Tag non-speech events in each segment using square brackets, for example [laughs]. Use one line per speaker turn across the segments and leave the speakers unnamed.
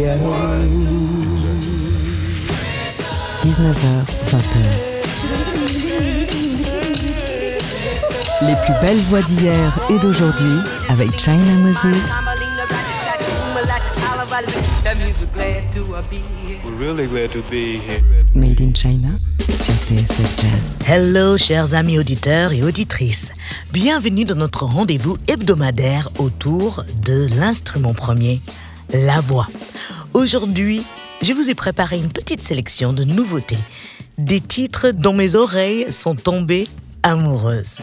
19h, 20h. Les plus belles voix d'hier et d'aujourd'hui avec China Moses. Made in China sur TSF Jazz.
Hello chers amis auditeurs et auditrices. Bienvenue dans notre rendez-vous hebdomadaire autour de l'instrument premier, la voix. Aujourd'hui, je vous ai préparé une petite sélection de nouveautés, des titres dont mes oreilles sont tombées amoureuses.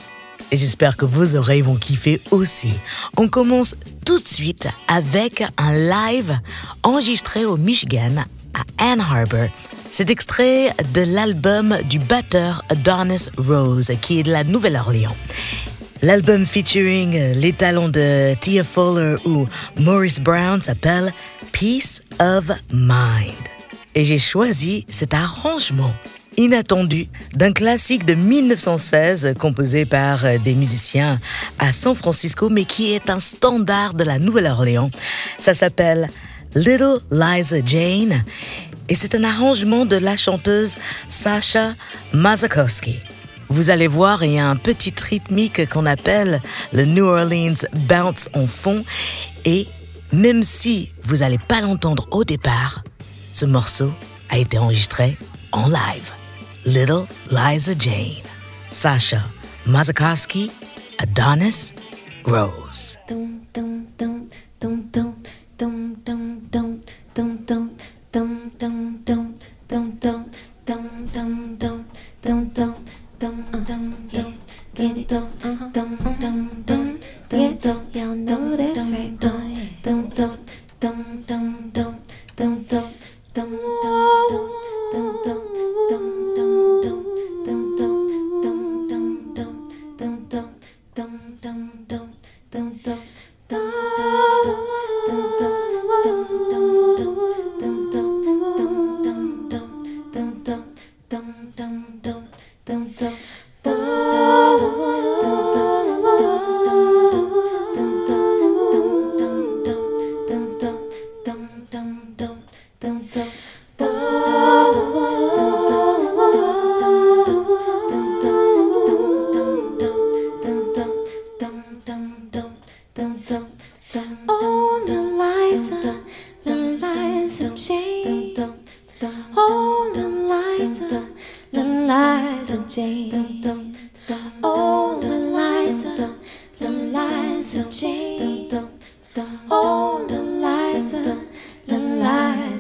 Et j'espère que vos oreilles vont kiffer aussi. On commence tout de suite avec un live enregistré au Michigan, à Ann Arbor. C'est extrait de l'album du batteur Adonis Rose, qui est de la Nouvelle-Orléans. L'album featuring les talents de Tia Fowler ou Maurice Brown s'appelle Peace of Mind. Et j'ai choisi cet arrangement inattendu d'un classique de 1916 composé par des musiciens à San Francisco mais qui est un standard de la Nouvelle-Orléans. Ça s'appelle Little Liza Jane et c'est un arrangement de la chanteuse Sasha Mazakowski. Vous allez voir, il y a un petit rythmique qu'on appelle le New Orleans Bounce en fond et même si vous n'allez pas l'entendre au départ, ce morceau a été enregistré en live. Little Liza Jane, Sasha Mazakowski, Adonis Rose.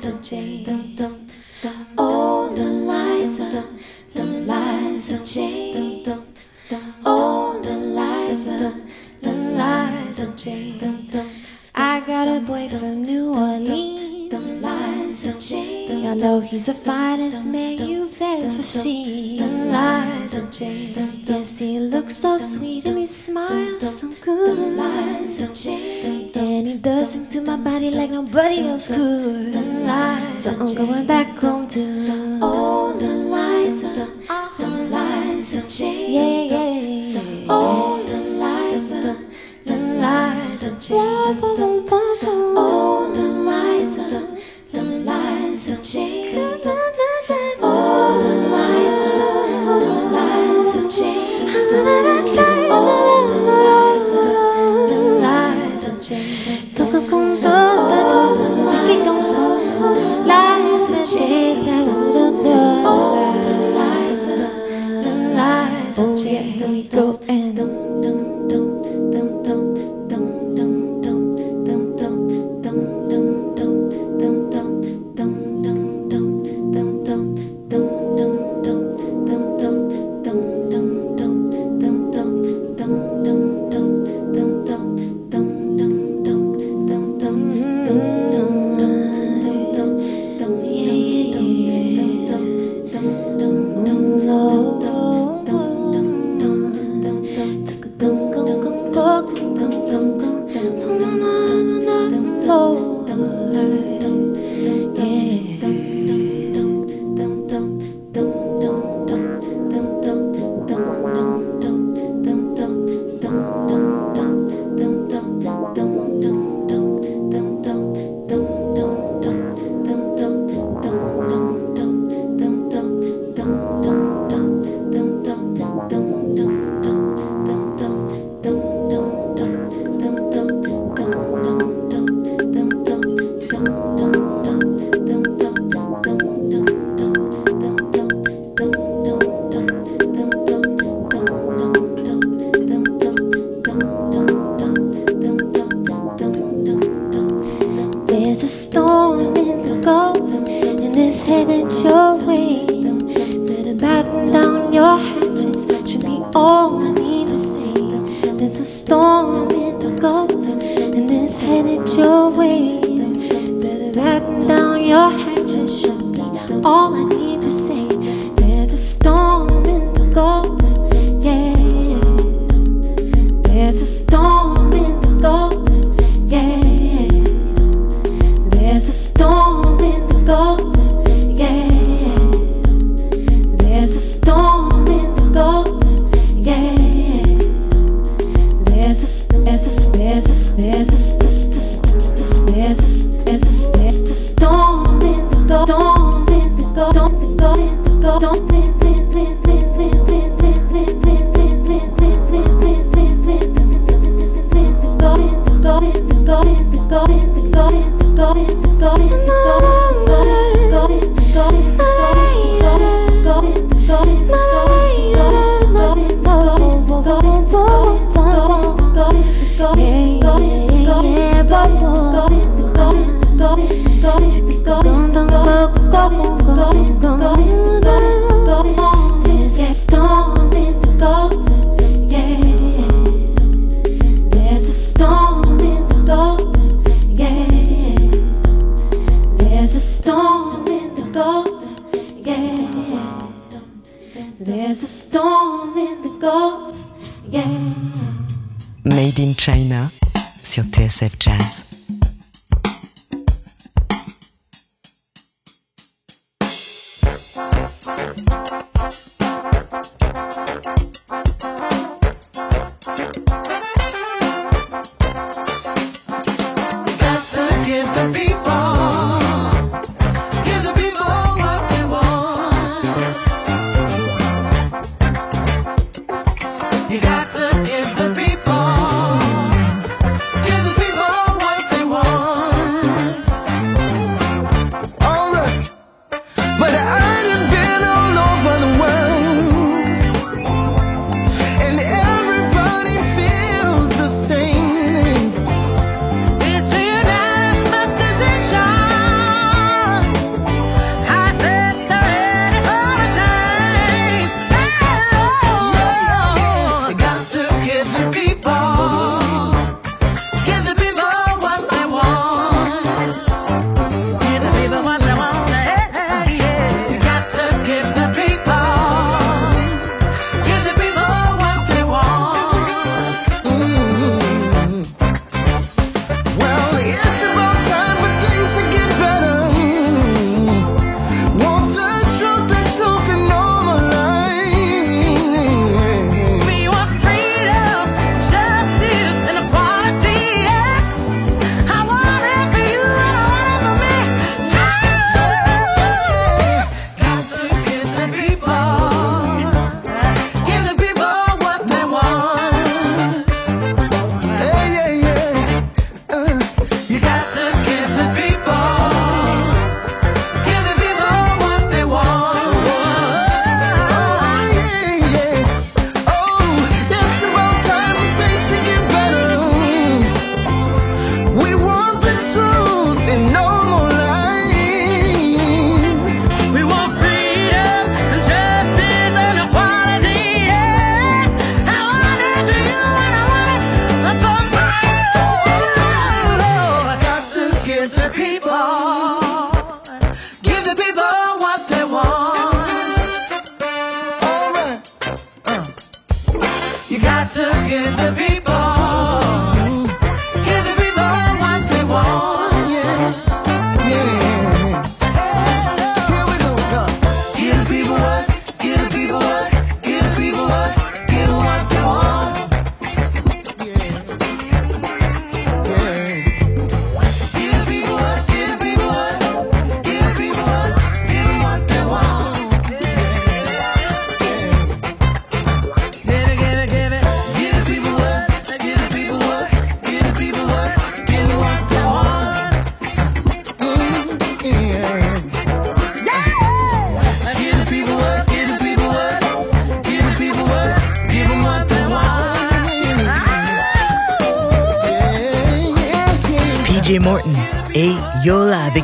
are changed. All the lies are, the
lies are changed. All the lies are, the lies are changed. I got a boy from New Orleans. The lies are changed. I know he's the finest man you've ever seen. The lies are changed. Yes, he looks so sweet and he smiles so good. The lies are changed. And it does things to my body like nobody else could. So I'm going back home to all the lies, the, the lies are changed. Yeah, yeah, yeah. All the lies, the, the
lies are changed.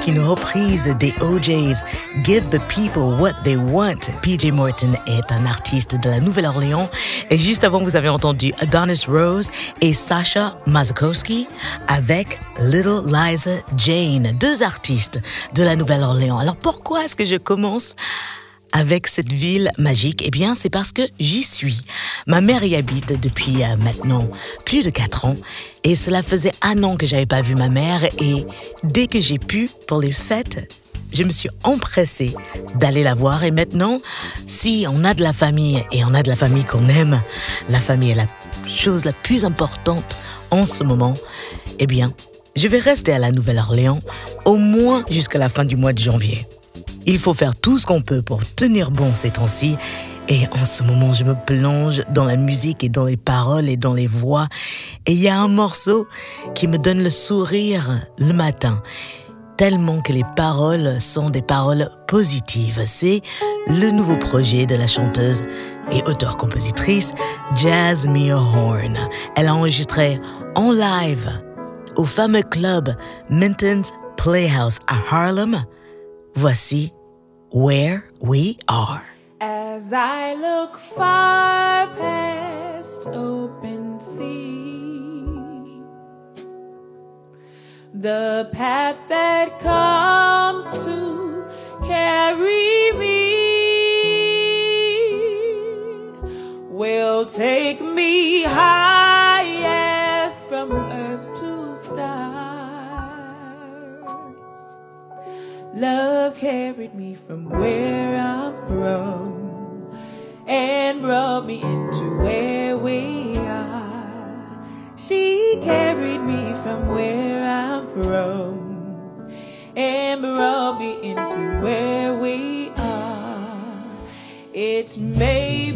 Une reprise des OJs, Give the People What They Want. PJ Morton est un artiste de la Nouvelle-Orléans. Et juste avant, vous avez entendu Adonis Rose et Sasha Mazakowski avec Little Liza Jane, deux artistes de la Nouvelle-Orléans. Alors pourquoi est-ce que je commence avec cette ville magique Eh bien, c'est parce que j'y suis. Ma mère y habite depuis euh, maintenant plus de quatre ans et cela faisait un an que j'avais pas vu ma mère et dès que j'ai pu pour les fêtes, je me suis empressée d'aller la voir et maintenant, si on a de la famille et on a de la famille qu'on aime, la famille est la chose la plus importante en ce moment, eh bien, je vais rester à la Nouvelle-Orléans au moins jusqu'à la fin du mois de janvier. Il faut faire tout ce qu'on peut pour tenir bon ces temps-ci. Et en ce moment, je me plonge dans la musique et dans les paroles et dans les voix. Et il y a un morceau qui me donne le sourire le matin, tellement que les paroles sont des paroles positives. C'est le nouveau projet de la chanteuse et auteure-compositrice Mia Horn. Elle a enregistré en live au fameux club Minton's Playhouse à Harlem Voici Where We Are.
As I look far past open sea, the path that comes to carry me will take me high as from earth to stars. Love carried me from where I'm from and brought me into where we are. She carried me from where I'm from and brought me into where we are. It may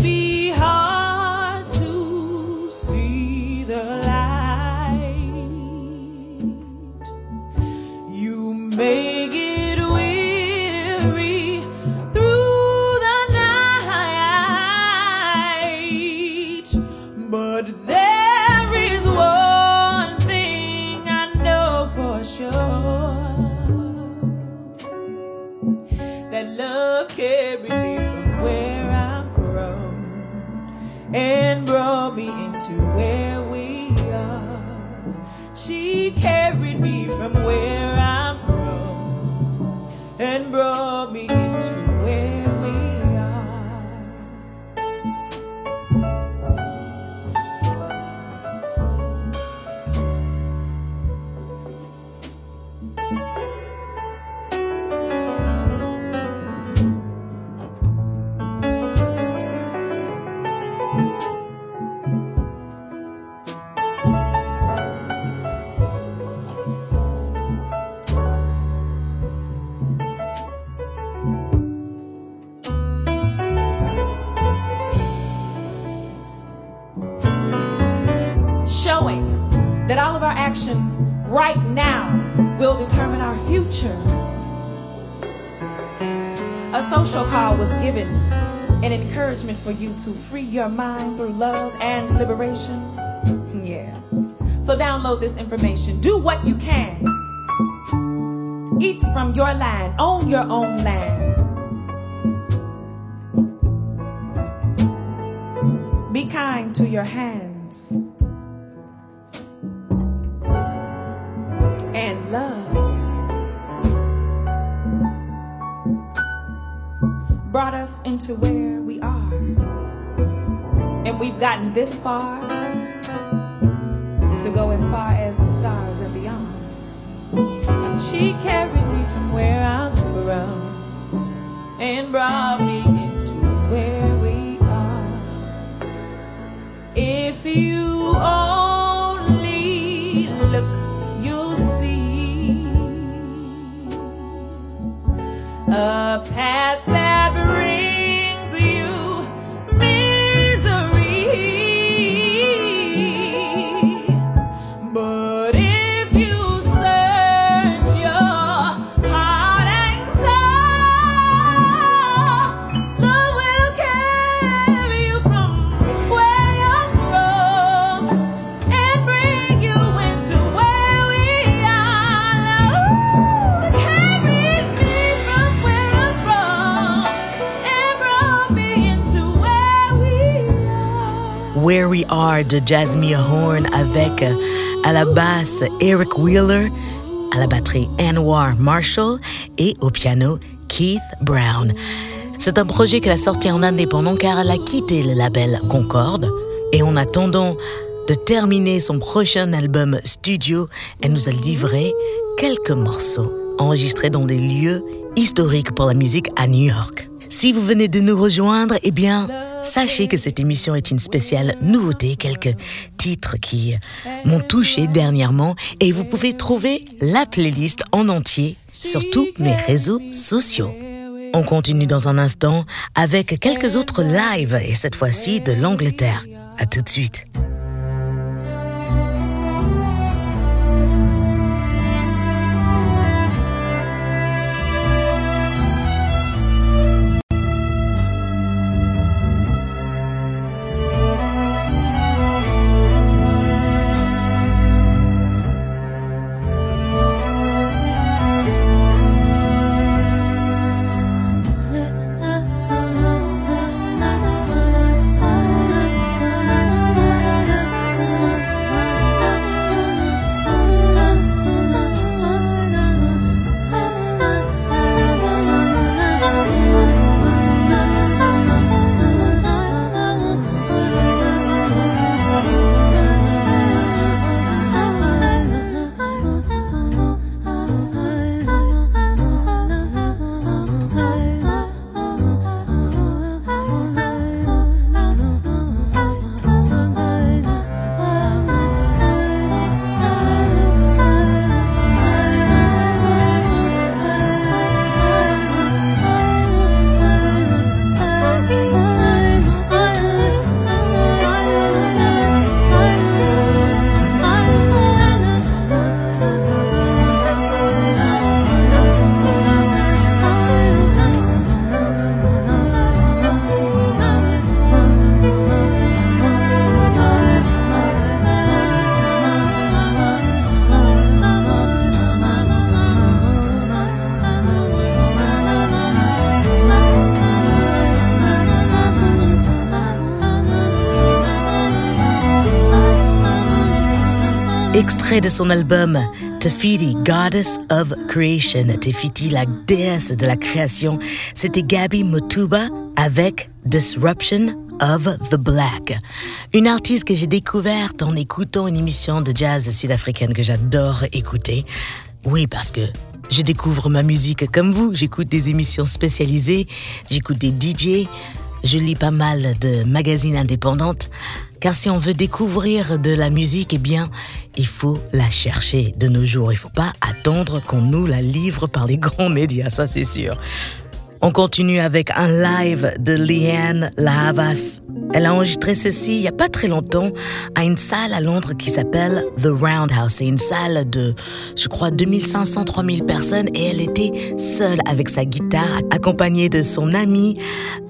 determine our future. A social call was given, an encouragement for you to free your mind through love and liberation. [laughs] Yeah. So download this information. Do what you can. Eat from your land, own your own land. Be kind to your hands. Into where we are. And we've gotten this far to go as far as the stars and beyond. She carried me from where I'm from and brought me into where we are. If you only look, you'll see a path that Where We Are
de Jasmine Horn avec euh, à la basse Eric Wheeler, à la batterie Anwar Marshall et au piano Keith Brown. C'est un projet qu'elle a sorti en indépendant car elle a quitté le label Concorde et en attendant de terminer son prochain album studio, elle nous a livré quelques morceaux enregistrés dans des lieux historiques pour la musique à New York. Si vous venez de nous rejoindre, eh bien, sachez que cette émission est une spéciale nouveauté, quelques titres qui m'ont touché dernièrement et vous pouvez trouver la playlist en entier sur tous mes réseaux sociaux. On continue dans un instant avec quelques autres lives et cette fois-ci de l'Angleterre. À tout de suite. Extrait de son album Tefiti, Goddess of Creation, Tefiti, la déesse de la création, c'était Gabby Motuba avec Disruption of the Black. Une artiste que j'ai découverte en écoutant une émission de jazz sud-africaine que j'adore écouter. Oui, parce que je découvre ma musique comme vous. J'écoute des émissions spécialisées, j'écoute des DJ, je lis pas mal de magazines indépendantes. Car si on veut découvrir de la musique, eh bien, il faut la chercher de nos jours. Il ne faut pas attendre qu'on nous la livre par les grands médias, ça c'est sûr. On continue avec un live de Leanne Lahavas. Elle a enregistré ceci il n'y a pas très longtemps à une salle à Londres qui s'appelle The Roundhouse. C'est une salle de, je crois, 2500-3000 personnes et elle était seule avec sa guitare, accompagnée de son amie,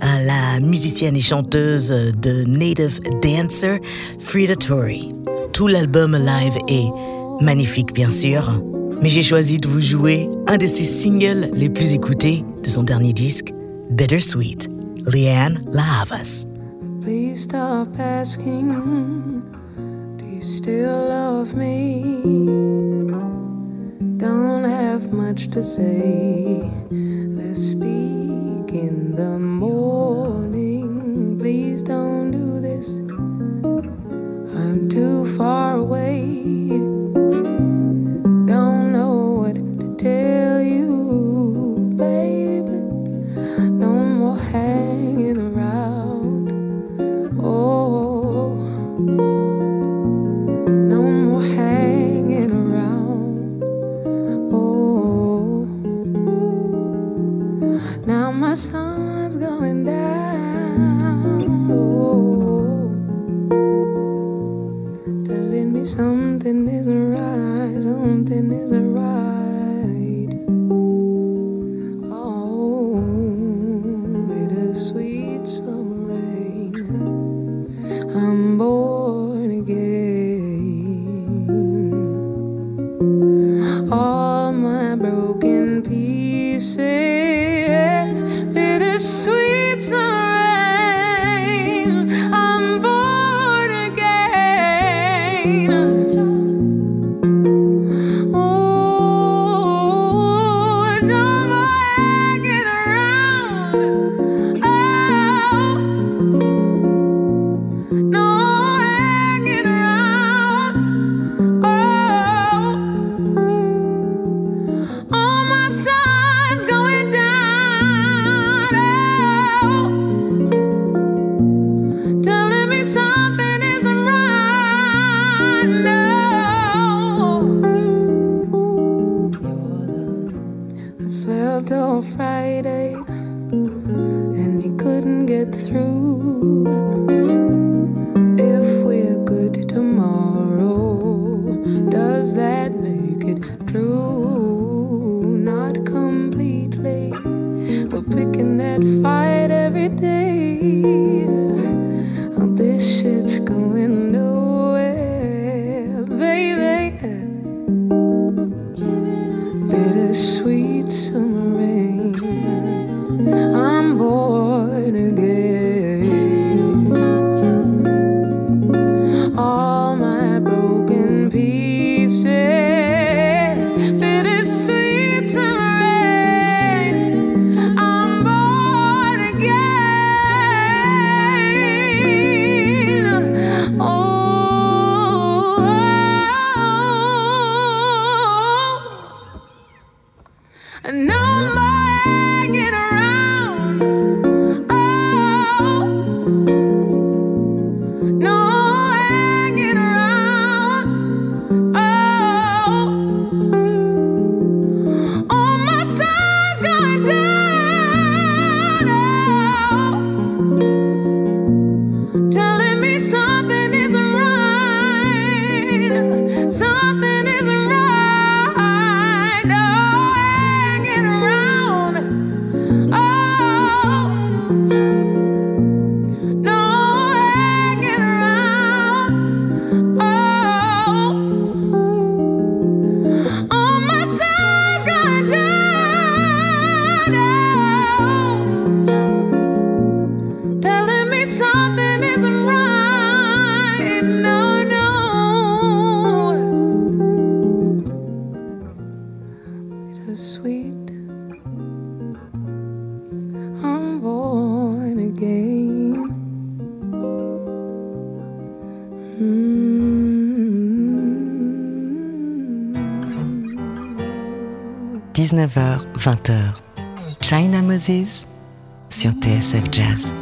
euh, la musicienne et chanteuse de Native Dancer, Frida Torrey. Tout l'album live est magnifique, bien sûr. Mais j'ai choisi de vous jouer un de ses singles les plus écoutés de son dernier disque, Bittersweet, Leanne Lahavas.
Please stop asking, do you still love me? Don't have much to say. Let's speak in the morning. Please don't do this. I'm too far away. Don't know what to tell you, sun's going down. Oh, telling me something
19h, 20h. China Moses sur TSF Jazz.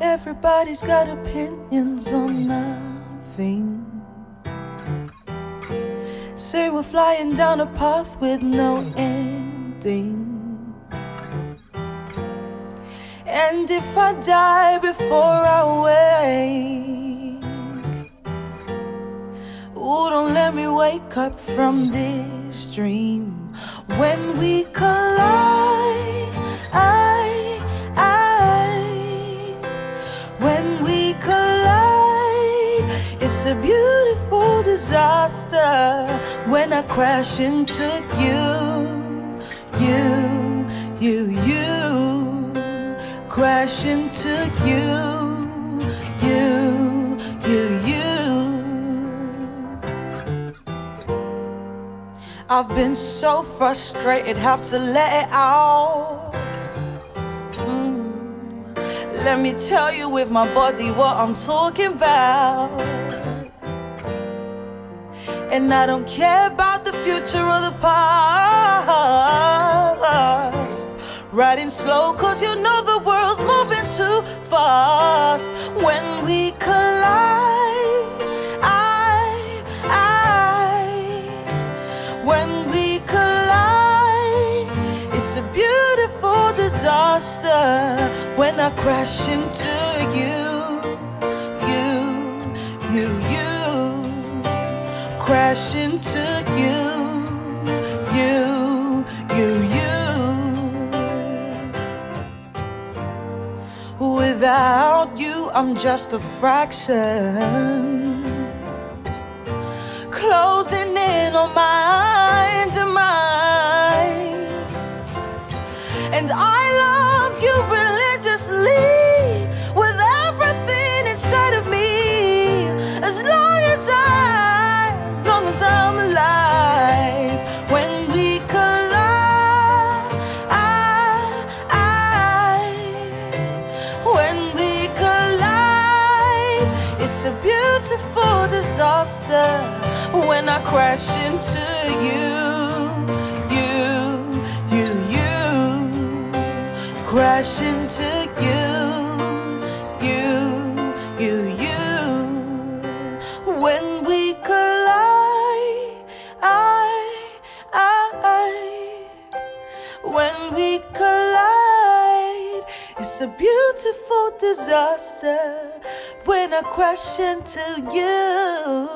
Everybody's got opinions on nothing. Say we're flying down a path with no ending. And if I die before I wake, oh, don't let me wake up from this dream when we collide. I, I, when we collide, it's a beautiful disaster when I crash into you, you, you, you crash into you, I've been so frustrated, have to let it out. Mm. Let me tell you with my body what I'm talking about. And I don't care about the future or the past. Riding slow, cause you know the world's moving too fast. When crash into you, you, you, you, crash into you, you, you, you. Without you, I'm just a fraction. Closing in on minds and minds. And I with everything inside of me. As long as I, as long as I'm alive. When we collide, I, I, when we collide, it's a beautiful disaster when I crash into you, crash into you, you, you, you, when we collide, I, I, when we collide, it's a beautiful disaster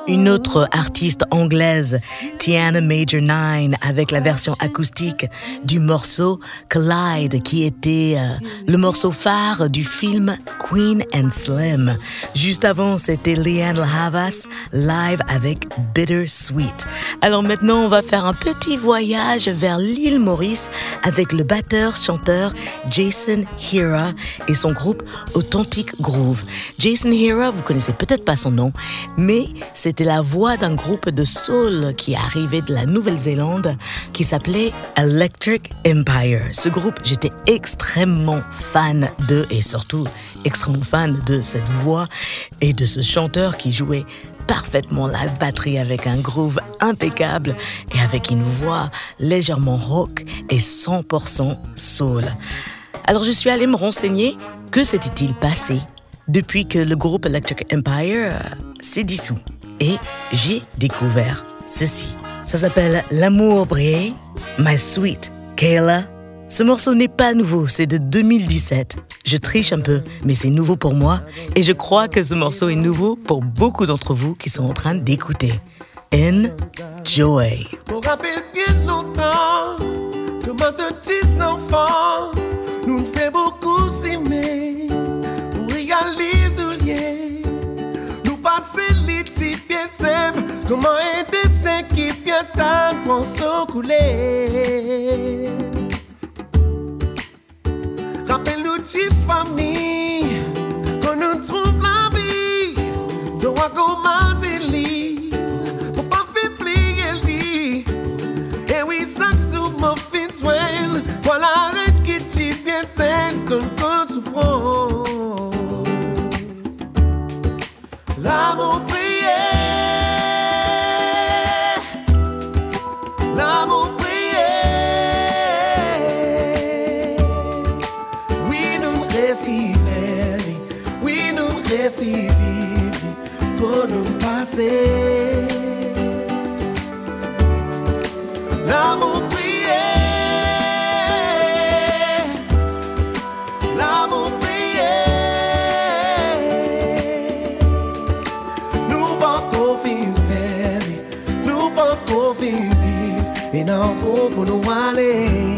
Une autre artiste anglaise, Tiana Major 9, avec la version acoustique du morceau Collide, qui était euh, le morceau phare du film Queen and Slim. Juste avant, c'était Leanne Havas live avec Bitter Sweet. Alors maintenant, on va faire un petit voyage vers l'île Maurice avec le batteur-chanteur Jason Hira et son groupe Authentic Groove. Jason Hira, vous connaissez peut-être pas son nom, mais c'était la voix d'un groupe de soul qui arrivait de la Nouvelle-Zélande qui s'appelait Electric Empire. Ce groupe, j'étais extrêmement fan de et surtout extrêmement fan de cette voix et de ce chanteur qui jouait parfaitement la batterie avec un groove impeccable et avec une voix légèrement rock et 100% soul. Alors je suis allée me renseigner que s'était-il passé depuis que le groupe Electric Empire euh, s'est dissous. Et j'ai découvert ceci. Ça s'appelle L'amour brillé, My Sweet Kayla. Ce morceau n'est pas nouveau, c'est de 2017. Je triche un peu, mais c'est nouveau pour moi et je crois que ce morceau est nouveau pour beaucoup d'entre vous qui sont en train d'écouter. Enjoy.
Pour bien longtemps, petits enfants, nous fait beaucoup nous passer les petits pieds simples, comment un dessin qui bien tard pour se couler. Rappelle-nous de famille, qu'on nous trouve la vie, de roi commencer For the wallet.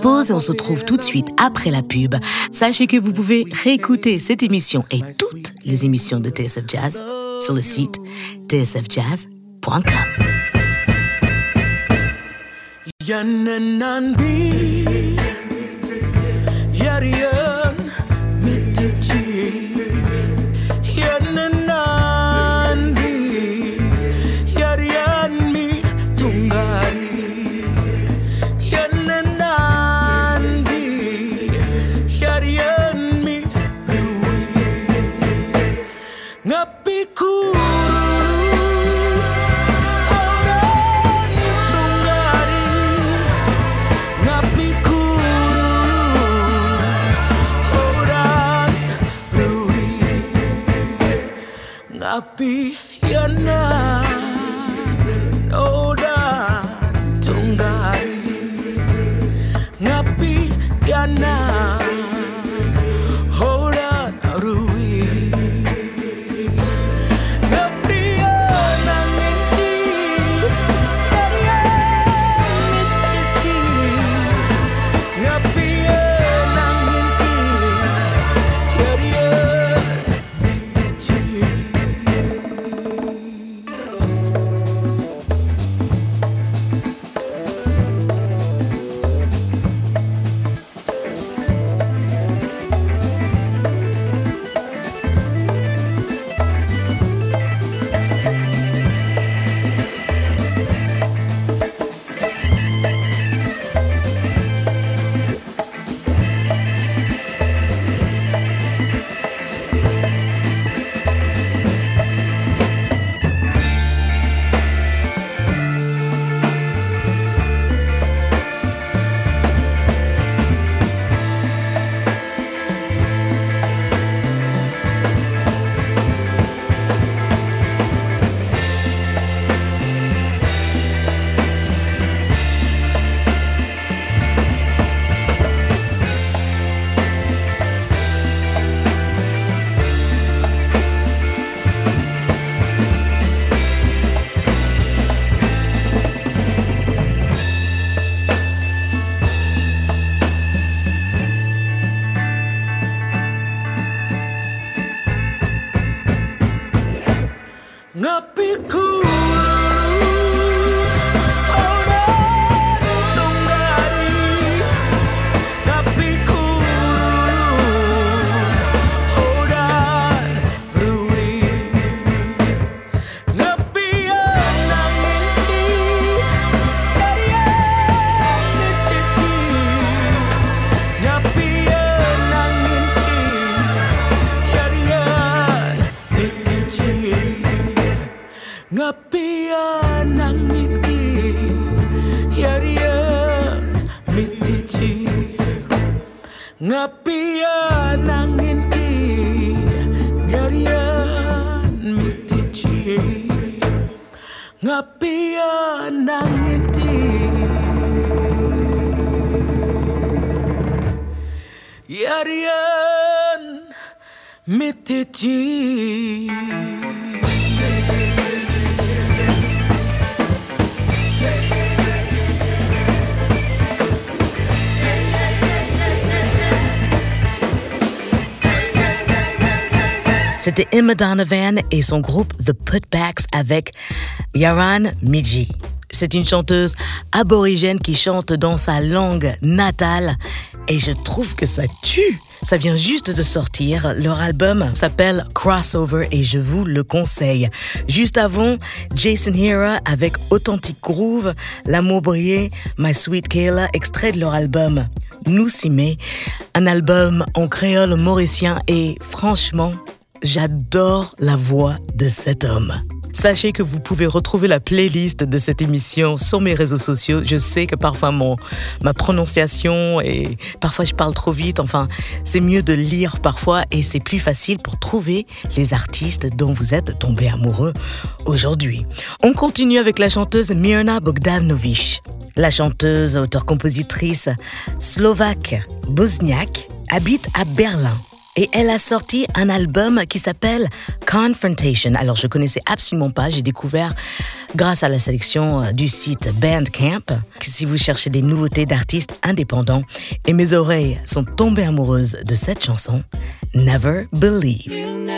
pause et on se retrouve tout de suite après la pub. Sachez que vous pouvez réécouter cette émission et toutes les émissions de TSF Jazz sur le site tsfjazz.com.
Ngapian ng hindi Yarian
mitiji
C'était Emma Donovan et son groupe The Putbacks avec Yaran Miji. C'est une chanteuse aborigène qui chante dans sa langue natale et je trouve que ça tue. Ça vient juste de sortir. Leur album s'appelle Crossover et je vous le conseille. Juste avant, Jason Hera avec Authentic Groove, L'amour brillé, My Sweet Kayla, extrait de leur album Nous Simé, un album en créole mauricien et franchement, J'adore la voix de cet homme. Sachez que vous pouvez retrouver la playlist de cette émission sur mes réseaux sociaux. Je sais que parfois mon, ma prononciation et parfois je parle trop vite. Enfin, c'est mieux de lire parfois et c'est plus facile pour trouver les artistes dont vous êtes tombé amoureux aujourd'hui. On continue avec la chanteuse Mirna Bogdanovic. La chanteuse, auteure-compositrice slovaque bosniaque habite à Berlin et elle a sorti un album qui s'appelle Confrontation. Alors je connaissais absolument pas, j'ai découvert grâce à la sélection euh, du site Bandcamp. Si vous cherchez des nouveautés d'artistes indépendants, et mes oreilles sont tombées amoureuses de cette chanson, Never Believed.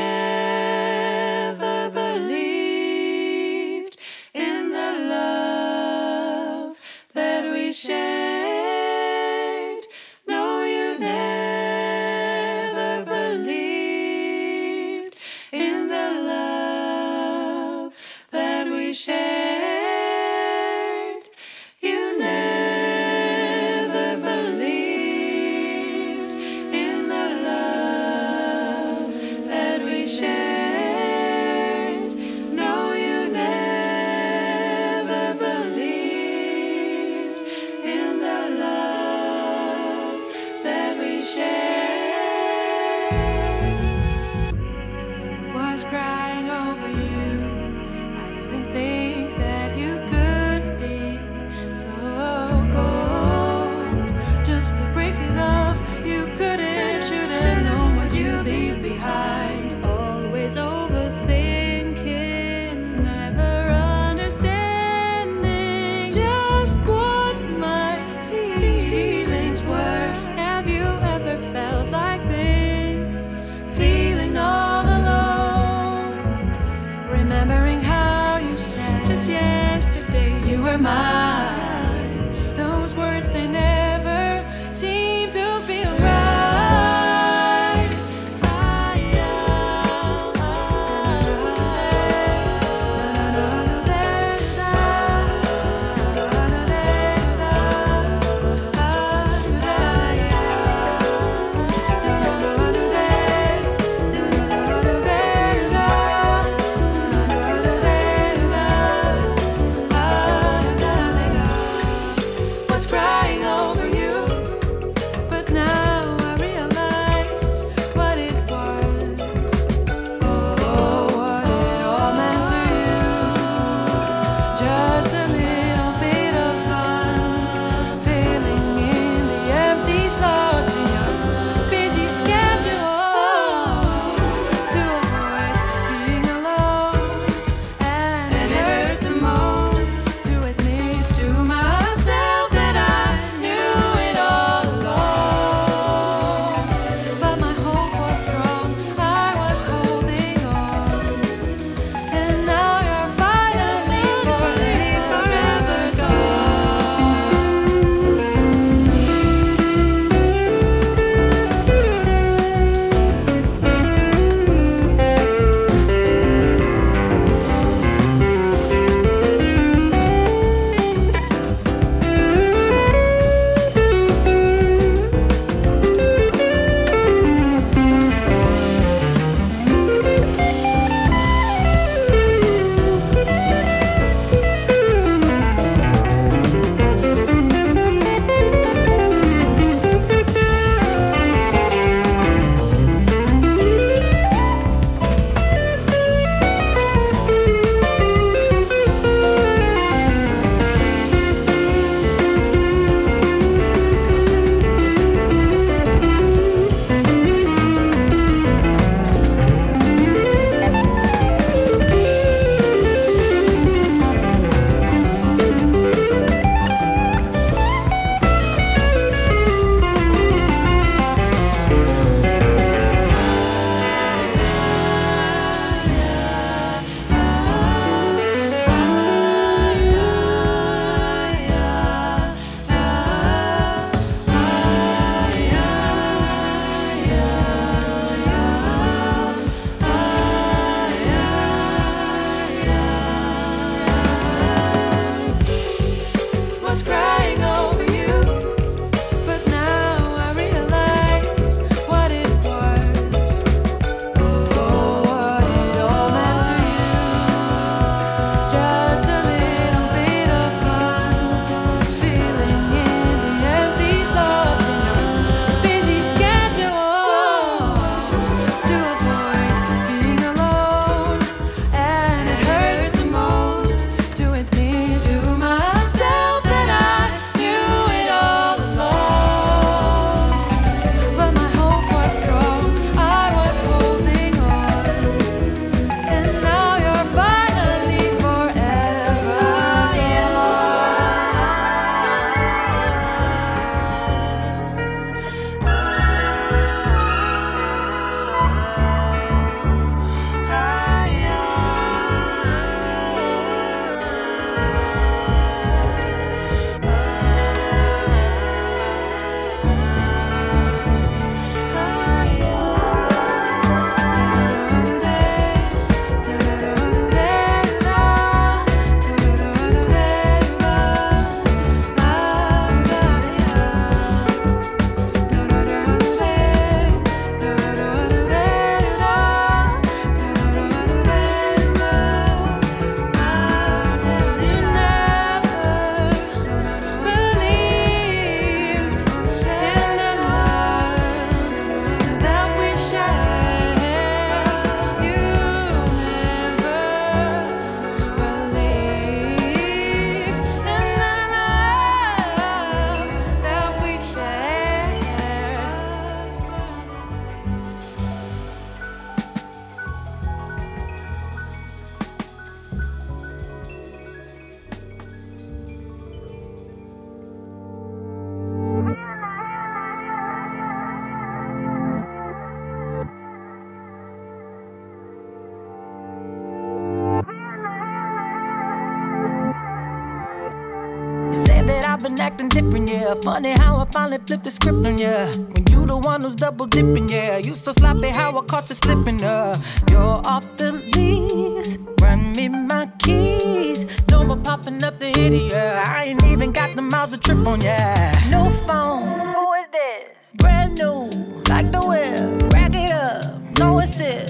Been acting different, yeah. Funny how I finally flipped the script on ya. When you the one who's double dipping, yeah. You so sloppy how I caught you slipping, uh. You're off the leash, Run me my keys. No more popping up the yeah. I ain't even got the miles to trip on, yeah. No phone. Who is this? Brand new, like the whip. Rack it up, no assist.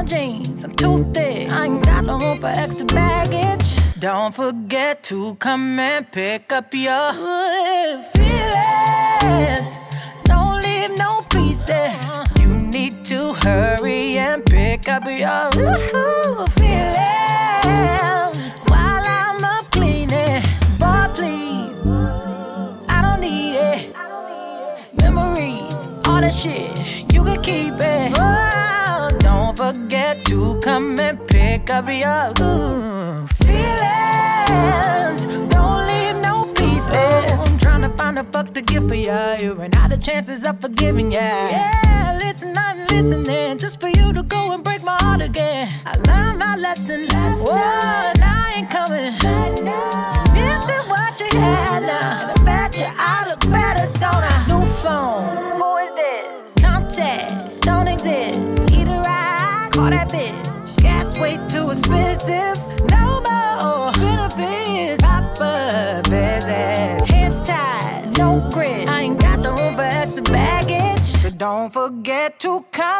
My jeans, I'm too thick. I ain't got no room for extra baggage. Don't forget to come and pick up your feelings. Don't leave no pieces. You need to hurry and pick up your feelings while I'm up cleaning. Boy, please, I don't need it. Memories, all that shit, you can keep it. Forget to come and pick up your ooh, feelings. Don't leave no pieces. I'm trying to find a fuck to give for ya. You ran out of chances of forgiving ya. Yeah, listen, I'm listening just for you to go and break my heart again. I learned my lesson last time. Now I ain't coming. This is what you had now. And I bet you I look better, don't I? New phone. That bitch. Gas way too expensive. No more benefits. Proper visit. Hands tied. No grit. I ain't got the room for extra baggage. So don't forget to come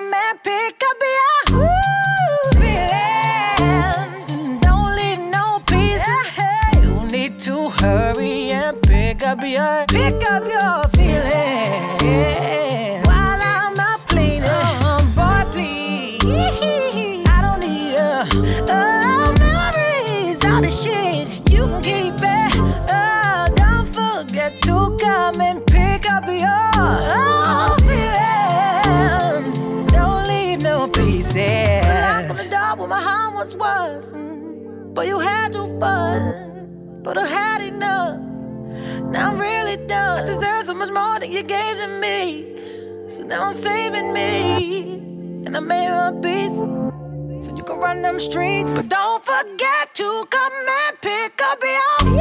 you gave to me. So now I'm saving me, and I made a peace. So you can run them streets, but don't forget to come and pick up your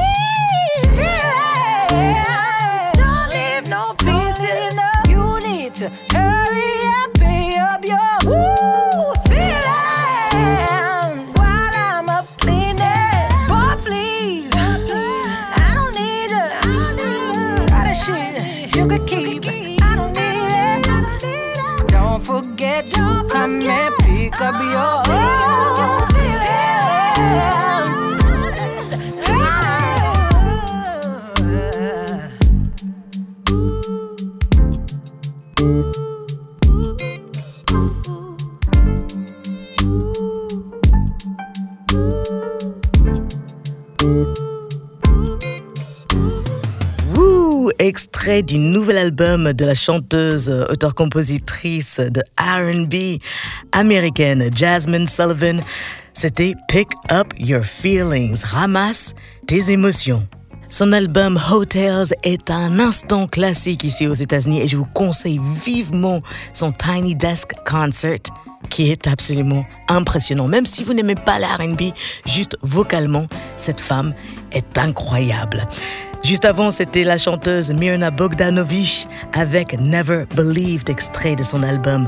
you could keep. I don't need it. Don't forget to come and pick up your
Du nouvel album de la chanteuse, auteure-compositrice de RB américaine Jasmine Sullivan. C'était Pick Up Your Feelings, ramasse tes émotions. Son album Hotels est un instant classique ici aux États-Unis et je vous conseille vivement son Tiny Desk Concert qui est absolument impressionnant. Même si vous n'aimez pas la R&B, juste vocalement, cette femme est incroyable. Juste avant, c'était la chanteuse Mirna Bogdanovich avec Never Believed, extrait de son album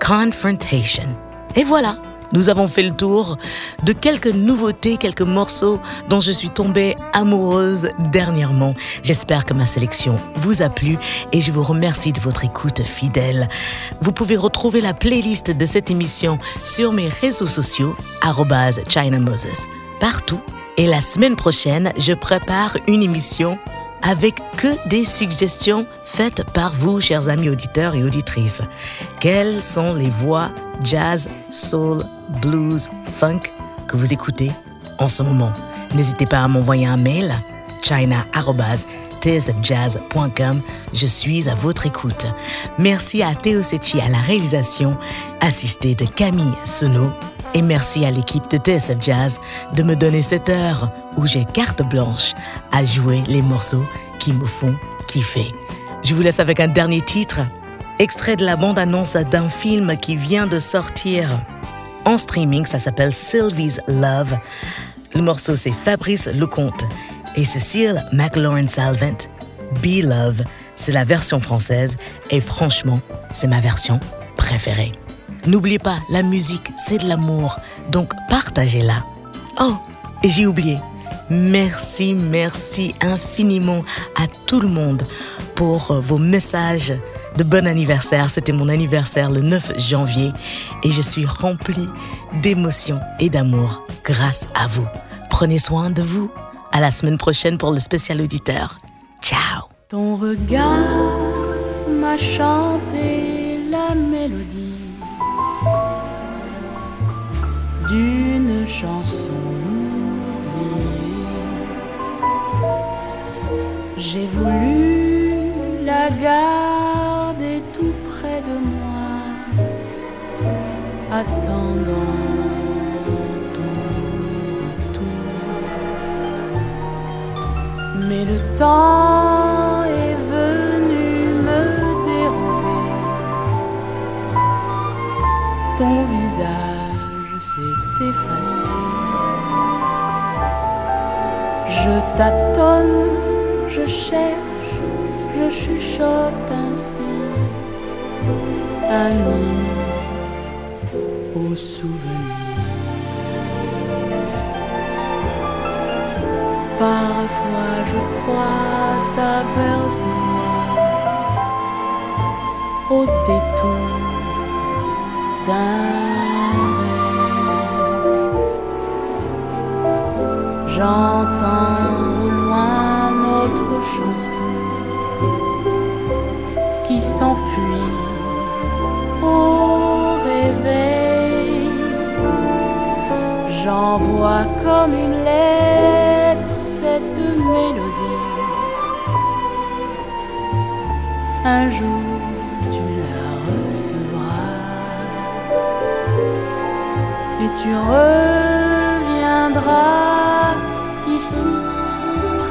Confrontation. Et voilà, nous avons fait le tour de quelques nouveautés, quelques morceaux dont je suis tombée amoureuse dernièrement. J'espère que ma sélection vous a plu et je vous remercie de votre écoute fidèle. Vous pouvez retrouver la playlist de cette émission sur mes réseaux sociaux, China Moses, partout. Et la semaine prochaine, je prépare une émission avec que des suggestions faites par vous, chers amis auditeurs et auditrices. Quelles sont les voix jazz, soul, blues, funk que vous écoutez en ce moment? N'hésitez pas à m'envoyer un mail china@tsfjazz.com. Je suis à votre écoute. Merci à Théo Sechi à la réalisation, assisté de Camille Sono. Et merci à l'équipe de TSF Jazz de me donner cette heure où j'ai carte blanche à jouer les morceaux qui me font kiffer. Je vous laisse avec un dernier titre, extrait de la bande-annonce d'un film qui vient de sortir. en streaming, ça s'appelle Sylvie's Love. Le morceau, c'est Fabrice Lecomte et Cécile McLaurin Salvent. Be Love, c'est la version française et franchement, c'est ma version préférée. N'oubliez pas, la musique, c'est de l'amour, donc partagez-la. Oh, et j'ai oublié. Merci, merci infiniment à tout le monde pour vos messages de bon anniversaire. C'était mon anniversaire le 9 janvier et je suis remplie d'émotions et d'amour grâce à vous. Prenez soin de vous. À la semaine prochaine pour le spécial auditeur. Ciao.
Ton regard m'a chanté la mélodie d'une chanson. J'ai voulu la garder tout près de moi, attendant ton retour. Mais le temps est venu me dérober. Ton visage Je tâtonne, je cherche, je chuchote ainsi un hymne au souvenir. Parfois je crois t'apercevoir au détour d'un J'entends au loin notre chanson qui s'enfuit au réveil. J'envoie comme une lettre cette mélodie. Un jour tu la recevras et tu reviendras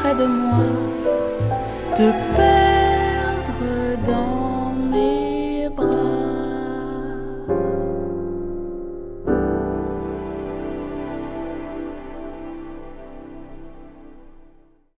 près de